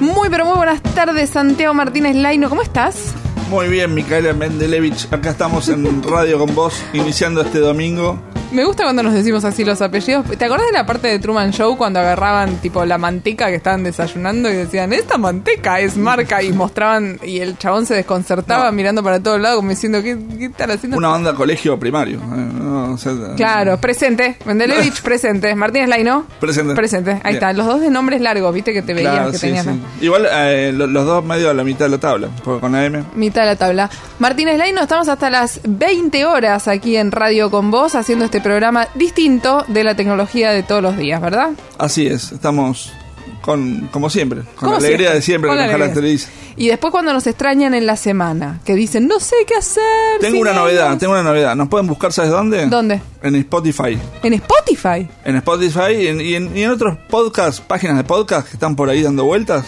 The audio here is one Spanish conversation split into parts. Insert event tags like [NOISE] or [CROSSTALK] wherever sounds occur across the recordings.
Muy pero muy buenas tardes, Santiago Martínez Laino, ¿cómo estás? Muy bien, Micaela Mendelevich. Acá estamos en Radio con vos, iniciando este domingo. Me gusta cuando nos decimos así los apellidos. ¿Te acordás de la parte de Truman Show cuando agarraban tipo la manteca que estaban desayunando y decían, esta manteca es marca y mostraban y el chabón se desconcertaba mirando para todos lados como diciendo, ¿qué, están haciendo? Una banda colegio primario. Eh, claro, presente. Mendelevich [LAUGHS] presente. Martínez Laino. Presente. Presente. Ahí está. Los dos de nombres largos, viste que te veías que tenías. Igual eh, los, dos medio a la mitad de la tabla, con la M. Mitad de la tabla. Martínez Laino, estamos hasta las 20 horas aquí en Radio con vos haciendo este programa distinto de la tecnología de todos los días, ¿verdad? Así es, estamos con, como siempre, con la alegría de siempre que nos caracteriza. Y después cuando nos extrañan en la semana, que dicen, no sé qué hacer. Tengo una novedad, tengo una novedad. ¿Nos pueden buscar, sabes dónde? ¿Dónde? En Spotify. ¿En Spotify? En Spotify y en, y en, y en otros podcasts, páginas de podcast que están por ahí dando vueltas.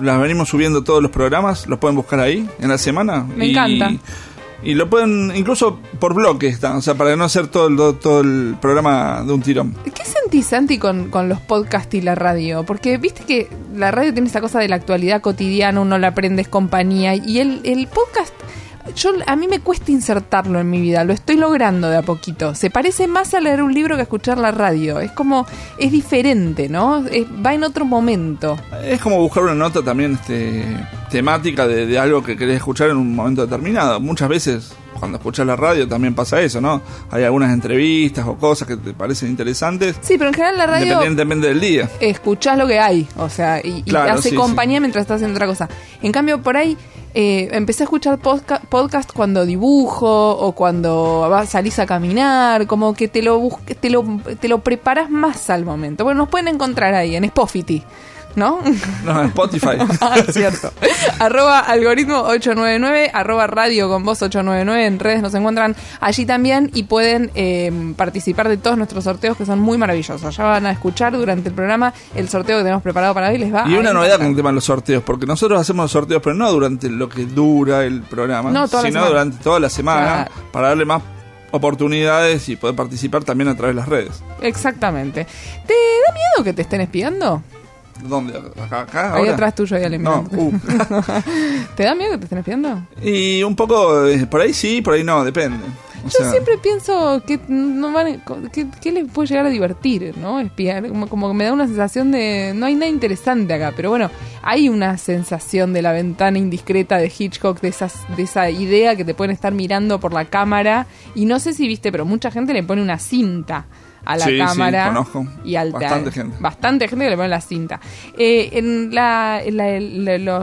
Las venimos subiendo todos los programas, los pueden buscar ahí en la semana. Me encanta. Y lo pueden, incluso por bloques, o sea, para no hacer todo el, todo el programa de un tirón. ¿Qué sentís, Santi, con, con los podcasts y la radio? Porque viste que la radio tiene esa cosa de la actualidad cotidiana, uno la aprendes compañía, y el, el podcast yo a mí me cuesta insertarlo en mi vida, lo estoy logrando de a poquito. Se parece más a leer un libro que a escuchar la radio. Es como es diferente, ¿no? va en otro momento. Es como buscar una nota también este temática de, de, algo que querés escuchar en un momento determinado. Muchas veces cuando escuchas la radio también pasa eso, ¿no? Hay algunas entrevistas o cosas que te parecen interesantes. Sí, pero en general la radio... Independientemente del día. Escuchás lo que hay, o sea, y, hace compañía mientras estás haciendo otra cosa. En cambio, por ahí eh, empecé a escuchar podcast, cuando dibujo o cuando vas, salís a caminar, como que te lo, te lo, te lo preparas más al momento. Bueno, nos pueden encontrar ahí en Spotify. ¿No? No, en Spotify. [LAUGHS] ah, cierto. arroba algoritmo 899, arroba radio con voz 899, en redes nos encuentran allí también y pueden eh, participar de todos nuestros sorteos que son muy maravillosos. Ya van a escuchar durante el programa el sorteo que tenemos preparado para hoy. Les va y una novedad con el tema de los sorteos, porque nosotros hacemos los sorteos, pero no durante lo que dura el programa, sino durante toda la semana, para darle más oportunidades y poder participar también a través de las redes. Exactamente. ¿Te da miedo que te estén espiando? ¿Dónde? ¿Acá? acá Ahí atrás tuyo hay No, uh. [LAUGHS] ¿Te da miedo que te estén espiando? Y un poco, eh, por ahí sí, por ahí no, depende. Yo siempre pienso que no van, que, les puede llegar a divertir, ¿no? Espiar, como, como que me da una sensación de no hay nada interesante acá, pero bueno, hay una sensación de la ventana indiscreta de Hitchcock, de esas, de esa idea que te pueden estar mirando por la cámara y no sé si viste, pero mucha gente le pone una cinta a la cámara. conozco. Y al Bastante gente. Bastante gente que le pone la cinta. Eh, en la,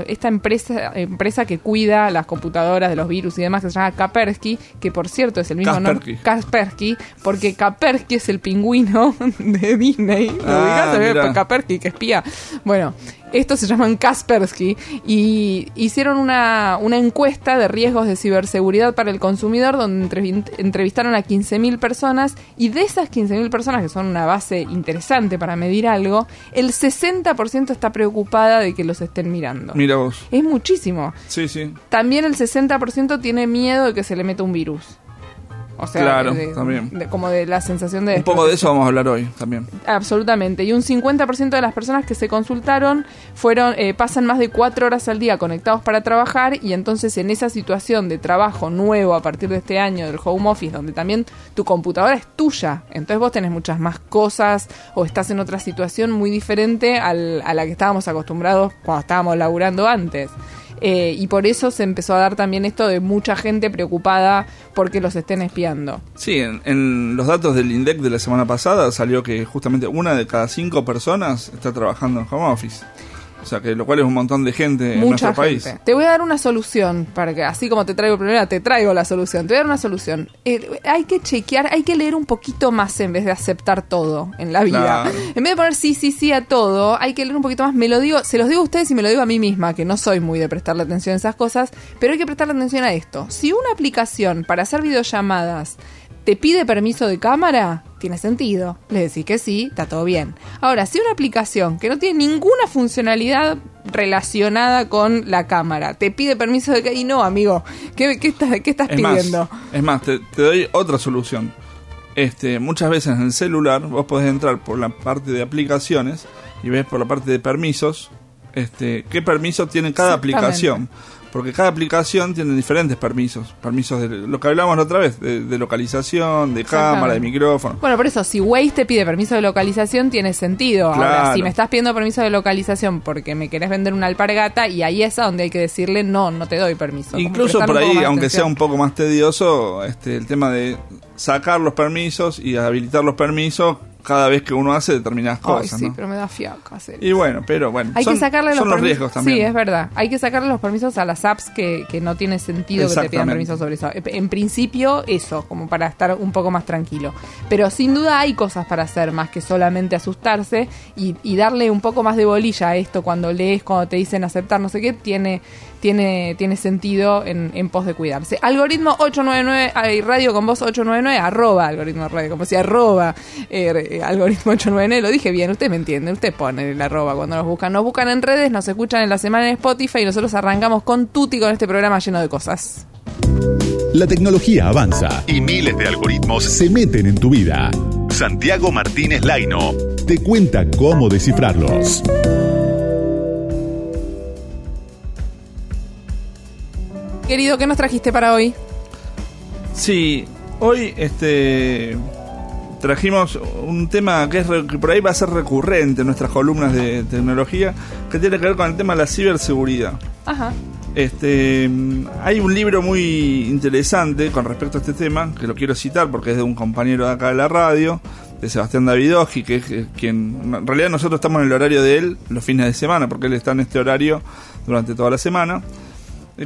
esta empresa empresa que cuida las computadoras de los virus y demás, que se llama Kaspersky, que por cierto es el mismo nombre. Kaspersky, porque Kaspersky es el pingüino [LAUGHS] de Disney. ¿Lo ah, Kaspersky, que espía. Bueno, estos se llaman Kaspersky y hicieron una, una encuesta de riesgos de ciberseguridad para el consumidor donde entrevistaron a 15.000 personas y de esas 15.000 personas, que son una base interesante para medir algo, el 60% está preocupada de que los estén mirando. Mira vos. Es muchísimo. Sí, sí. También el 60% tiene miedo de que se le meta un virus. O sea, claro, también. como de la sensación de... Un poco de eso vamos a hablar hoy también. Absolutamente. Y un 50% de las personas que se consultaron fueron eh, pasan más de cuatro horas al día conectados para trabajar y entonces en esa situación de trabajo nuevo a partir de este año del home office, donde también tu computadora es tuya, entonces vos tenés muchas más cosas o estás en otra situación muy diferente al, a la que estábamos acostumbrados cuando estábamos laburando antes. Eh, y por eso se empezó a dar también esto de mucha gente preocupada porque los estén espiando. Sí, en, los datos del INDEC de la semana pasada salió que justamente una de cada cinco personas está trabajando en home office. O sea, que lo cual es un montón de gente en nuestro país. Te voy a dar una solución, para que así como te traigo el problema, te traigo la solución. Te voy a dar una solución. Eh, hay que chequear, hay que leer un poquito más en vez de aceptar todo en la vida. En vez de poner sí, sí, sí a todo, hay que leer un poquito más. Me lo digo, se los digo a ustedes y me lo digo a mí misma, que no soy muy de prestarle atención a esas cosas, pero hay que prestarle atención a esto. Si una aplicación para hacer videollamadas te pide permiso de cámara, tiene sentido. Le decís que sí, está todo bien. Ahora, si una aplicación que no tiene ninguna funcionalidad relacionada con la cámara te pide permiso de cámara, y no, amigo, ¿qué, estás, qué estás pidiendo? es más, te, doy otra solución. Este, muchas veces en el celular vos podés entrar por la parte de aplicaciones y ves por la parte de permisos este, qué permiso tiene cada aplicación porque cada aplicación tiene diferentes permisos. Permisos de lo que hablábamos la otra vez, de, localización, de cámara, de micrófono. Bueno, por eso, si Waze te pide permiso de localización, tiene sentido. Ahora, si me estás pidiendo permiso de localización porque me querés vender una alpargata, y ahí es a donde hay que decirle, no, no te doy permiso. Incluso por ahí, aunque sea un poco más tedioso, este, el tema de sacar los permisos y habilitar los permisos cada vez que uno hace determinadas cosas. sí, pero me da fiaca hacer Y bueno, pero bueno, hay son, que sacarle los, riesgos también. Sí, es verdad. Hay que sacarle los permisos a las apps que, que no tiene sentido que te pidan permiso sobre eso. En principio, eso, como para estar un poco más tranquilo. Pero sin duda hay cosas para hacer más que solamente asustarse y, y darle un poco más de bolilla a esto cuando lees, cuando te dicen aceptar, no sé qué, tiene tiene, tiene sentido en, en pos de cuidarse. Algoritmo 899, hay radio con voz 899, arroba algoritmo radio, como si arroba eh, algoritmo 899, lo dije bien, usted me entiende, usted pone el arroba cuando nos buscan. Nos buscan en redes, nos escuchan en la semana en Spotify y nosotros arrancamos con Tuti con este programa lleno de cosas. La tecnología avanza y miles de algoritmos se meten en tu vida. Santiago Martínez Laino te cuenta cómo descifrarlos. Querido, ¿qué nos trajiste para hoy? Sí, hoy este trajimos un tema que, es, que por ahí va a ser recurrente en nuestras columnas de tecnología, que tiene que ver con el tema de la ciberseguridad. Ajá. Este, hay un libro muy interesante con respecto a este tema, que lo quiero citar porque es de un compañero de acá de la radio, de Sebastián Davidovsky, que es quien, en realidad nosotros estamos en el horario de él los fines de semana, porque él está en este horario durante toda la semana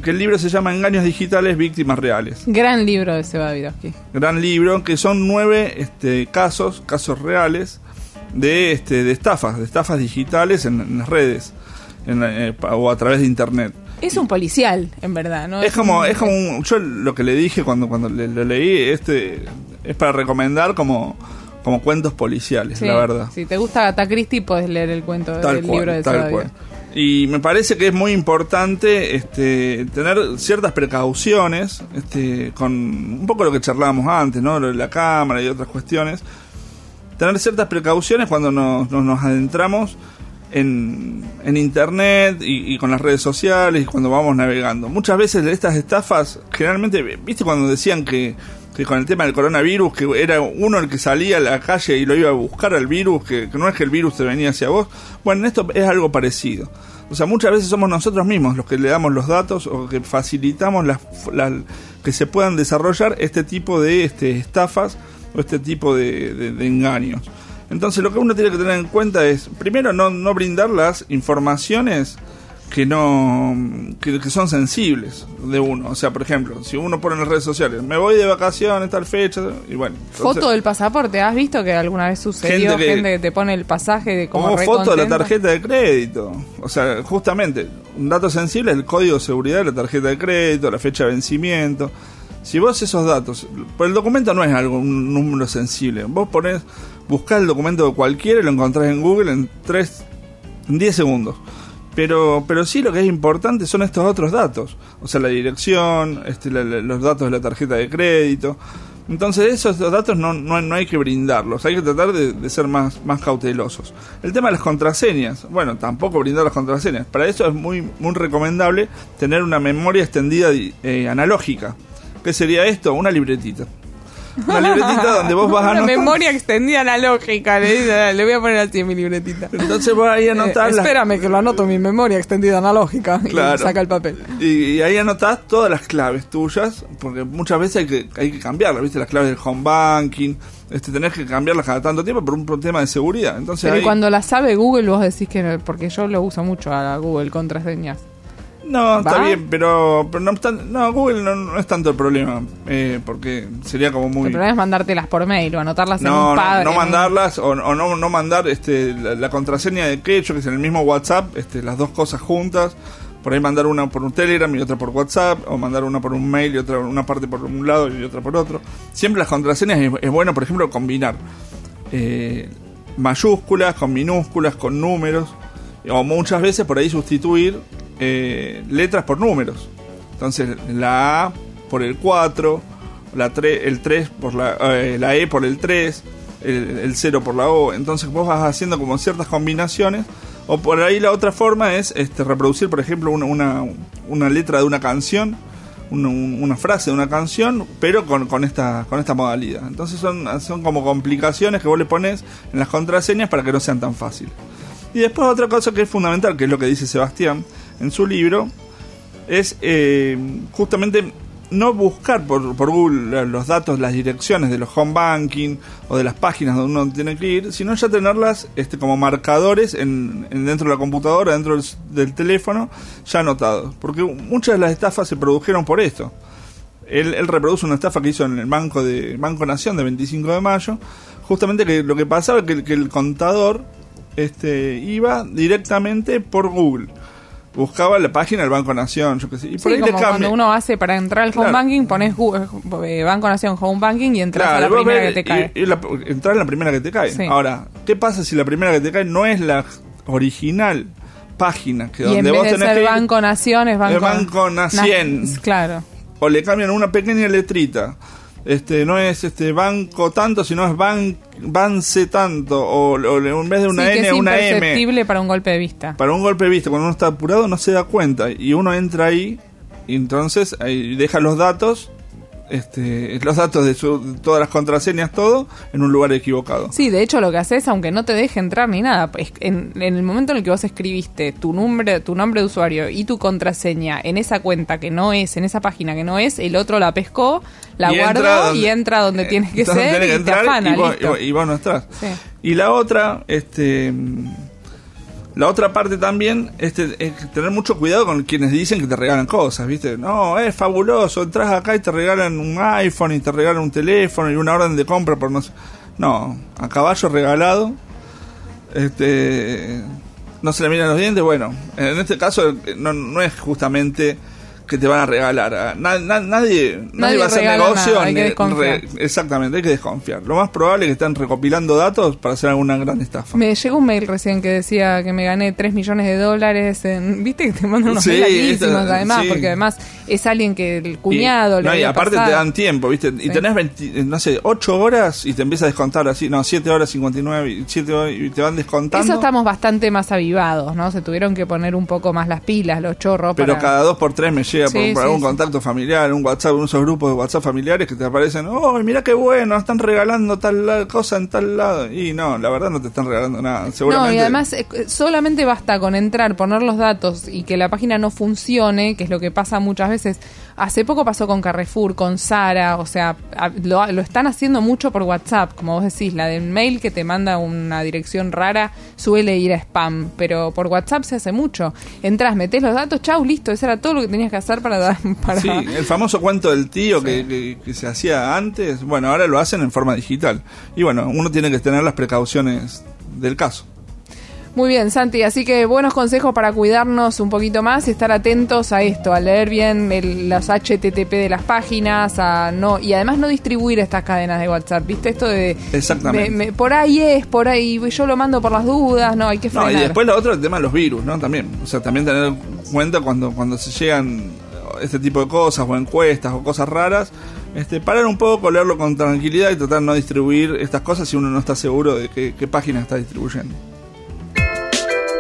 que el libro se llama Engaños Digitales, Víctimas Reales. Gran libro de Seba. Gran libro, que son nueve este, casos, casos reales de, este, de estafas, de estafas digitales en, las redes eh, o a través de internet. Es un policial, en verdad, ¿no? Es, como, es como yo lo que le dije cuando, cuando lo leí, este, es para recomendar como, como cuentos policiales, la verdad. Si te gusta Agatha Christie, puedes leer el cuento del libro de tal cual. Y me parece que es muy importante este, tener ciertas precauciones, este, con un poco lo que charlábamos antes, ¿no? Lo de la cámara y otras cuestiones. Tener ciertas precauciones cuando nos, nos, adentramos en, en Internet y, con las redes sociales cuando vamos navegando. Muchas veces estas estafas, generalmente, ¿viste cuando decían que, que con el tema del coronavirus, que era uno el que salía a la calle y lo iba a buscar al virus, que, no es que el virus te venía hacia vos? Bueno, esto es algo parecido. O sea, muchas veces somos nosotros mismos los que le damos los datos o que facilitamos las, que se puedan desarrollar este tipo de este, estafas o este tipo de engaños. Entonces lo que uno tiene que tener en cuenta es, primero, no brindar las informaciones que no que, son sensibles de uno. O sea por ejemplo si uno pone en las redes sociales me voy de vacaciones tal fecha y bueno foto del pasaporte has visto que alguna vez sucedió gente que, te pone el pasaje de como foto de la tarjeta de crédito. O sea justamente un dato sensible es el código de seguridad de la tarjeta de crédito la fecha de vencimiento. Si vos esos datos pues el documento no es algo un número sensible. Vos pones buscar el documento de cualquiera y lo encontrás en Google en 3 en 10 segundos pero, pero sí lo que es importante son estos otros datos, o sea, la dirección, este, los datos de la tarjeta de crédito. Entonces esos datos no, no, no hay que brindarlos, hay que tratar de, ser más, más cautelosos. El tema de las contraseñas, bueno, tampoco brindar las contraseñas. Para eso es muy, muy recomendable tener una memoria extendida eh, analógica. ¿Qué sería esto? Una libretita. Una libretita donde vos [LAUGHS] vas a anotar. memoria extendida analógica, le, le voy a poner así en mi libretita. Entonces vos ahí anotás. Eh, espérame que lo anoto en mi memoria extendida analógica. Claro. Y saca el papel. Y, ahí anotás todas las claves tuyas, porque muchas veces hay que, hay que cambiarlas, ¿viste? Las claves del home banking. Este, tenés que cambiarlas cada tanto tiempo por un tema de seguridad. Entonces Pero cuando las sabe Google, vos decís que. Porque yo lo uso mucho a Google contraseñas. No, está bien, pero, pero no, no, Google no, es tanto el problema, eh, porque sería como muy... El problema es mandártelas por mail o anotarlas en un pad. No, no mandarlas o, no, no mandar este, la, contraseña de quecho, que es en el mismo WhatsApp, este, las dos cosas juntas. Por ahí mandar una por un Telegram y otra por WhatsApp, o mandar una por un mail y otra una parte por un lado y otra por otro. Siempre las contraseñas es, bueno, por ejemplo, combinar eh, mayúsculas con minúsculas, con números, o muchas veces por ahí sustituir eh, letras por números. Entonces, la A por el 4, la 3, el 3 por la, eh, la E por el 3, el, 0 por la O. Entonces, vos vas haciendo como ciertas combinaciones. O por ahí la otra forma es este, reproducir, por ejemplo, una, una, una letra de una canción, una, frase de una canción, pero con, con, esta, con esta modalidad. Entonces son, son como complicaciones que vos le pones en las contraseñas para que no sean tan fáciles. Y después otra cosa que es fundamental, que es lo que dice Sebastián, en su libro es eh, justamente no buscar por, por, Google los datos, las direcciones de los home banking o de las páginas donde uno tiene que ir, sino ya tenerlas este, como marcadores en, dentro de la computadora, dentro del, teléfono, ya anotados. Porque muchas de las estafas se produjeron por esto. Él, reproduce una estafa que hizo en el Banco de Banco Nación de 25 de mayo, justamente que lo que pasaba es que, que el contador este, iba directamente por Google buscaba la página del Banco Nación, yo qué sé. Y por ahí como cuando uno hace para entrar al home banking, pones eh, Banco Nación Home Banking y entras a la primera que te cae. Y, entrar en la primera que te cae. Ahora, ¿qué pasa si la primera que te cae no es la original página que y donde en vez vos de ser Banco Nación es Banco, Banco Nación? claro. O le cambian una pequeña letrita este no es este banco tanto, sino es ban, banse tanto, o, en vez de una N, una M. imperceptible para un golpe de vista. Para un golpe de vista, cuando uno está apurado no se da cuenta, y uno entra ahí, y entonces ahí deja los datos este, los datos de, todas las contraseñas, todo, en un lugar equivocado. Sí, de hecho lo que haces, aunque no te deje entrar ni nada, en, en, el momento en el que vos escribiste tu nombre, tu nombre de usuario y tu contraseña en esa cuenta que no es, en esa página que no es, el otro la pescó, la guardó y entra donde eh, tiene que ser y, te afana, y, vos, no estás. Y la otra, este la otra parte también es, tener mucho cuidado con quienes dicen que te regalan cosas, ¿viste? No, es fabuloso, entras acá y te regalan un iPhone y te regalan un teléfono y una orden de compra por no sé. No, a caballo regalado, este, no se le miran los dientes. Bueno, en este caso no, no es justamente que te van a regalar. Nadie, nadie, va a hacer negocio. exactamente, hay que desconfiar. Lo más probable es que están recopilando datos para hacer alguna gran estafa. Me llegó un mail recién que decía que me gané 3 millones de dólares. En, ¿Viste que te mandan unos sí, además? Porque además es alguien que el cuñado... Y, no, y aparte te dan tiempo, ¿viste? Y tenés, no sé, 8 horas y te empieza a descontar así. No, 7 horas 59 y, 7 horas, y te van descontando. Eso estamos bastante más avivados, ¿no? Se tuvieron que poner un poco más las pilas, los chorros. Pero cada 2 por 3 me por, algún contacto familiar, un WhatsApp, unos grupos de WhatsApp familiares que te aparecen, oh, mira qué bueno, están regalando tal cosa en tal lado. Y no, la verdad no te están regalando nada. Seguramente... No, y además eh, solamente basta con entrar, poner los datos y que la página no funcione, que es lo que pasa muchas veces. Hace poco pasó con Carrefour, con Sara, o sea, lo, lo están haciendo mucho por WhatsApp, como vos decís, la del mail que te manda una dirección rara suele ir a spam, pero por WhatsApp se hace mucho. Entras, metés los datos, chau, listo, eso era todo lo que tenías que hacer para [LAUGHS] Sí, el famoso cuento del tío que, se hacía antes, bueno, ahora lo hacen en forma digital. Y bueno, uno tiene que tener las precauciones del caso. Muy bien, Santi. Así que buenos consejos para cuidarnos un poquito más y estar atentos a esto, a leer bien los HTTP de las páginas, a no y además no distribuir estas cadenas de WhatsApp. ¿Viste esto de Exactamente. por ahí es, por ahí yo lo mando por las dudas, no, hay que frenar. No, y después lo otro el tema de los virus, ¿no? También, o sea, también tener en cuenta cuando cuando se llegan este tipo de cosas o encuestas o cosas raras, este, parar un poco, leerlo con tranquilidad y tratar de no distribuir estas cosas si uno no está seguro de qué, qué página está distribuyendo.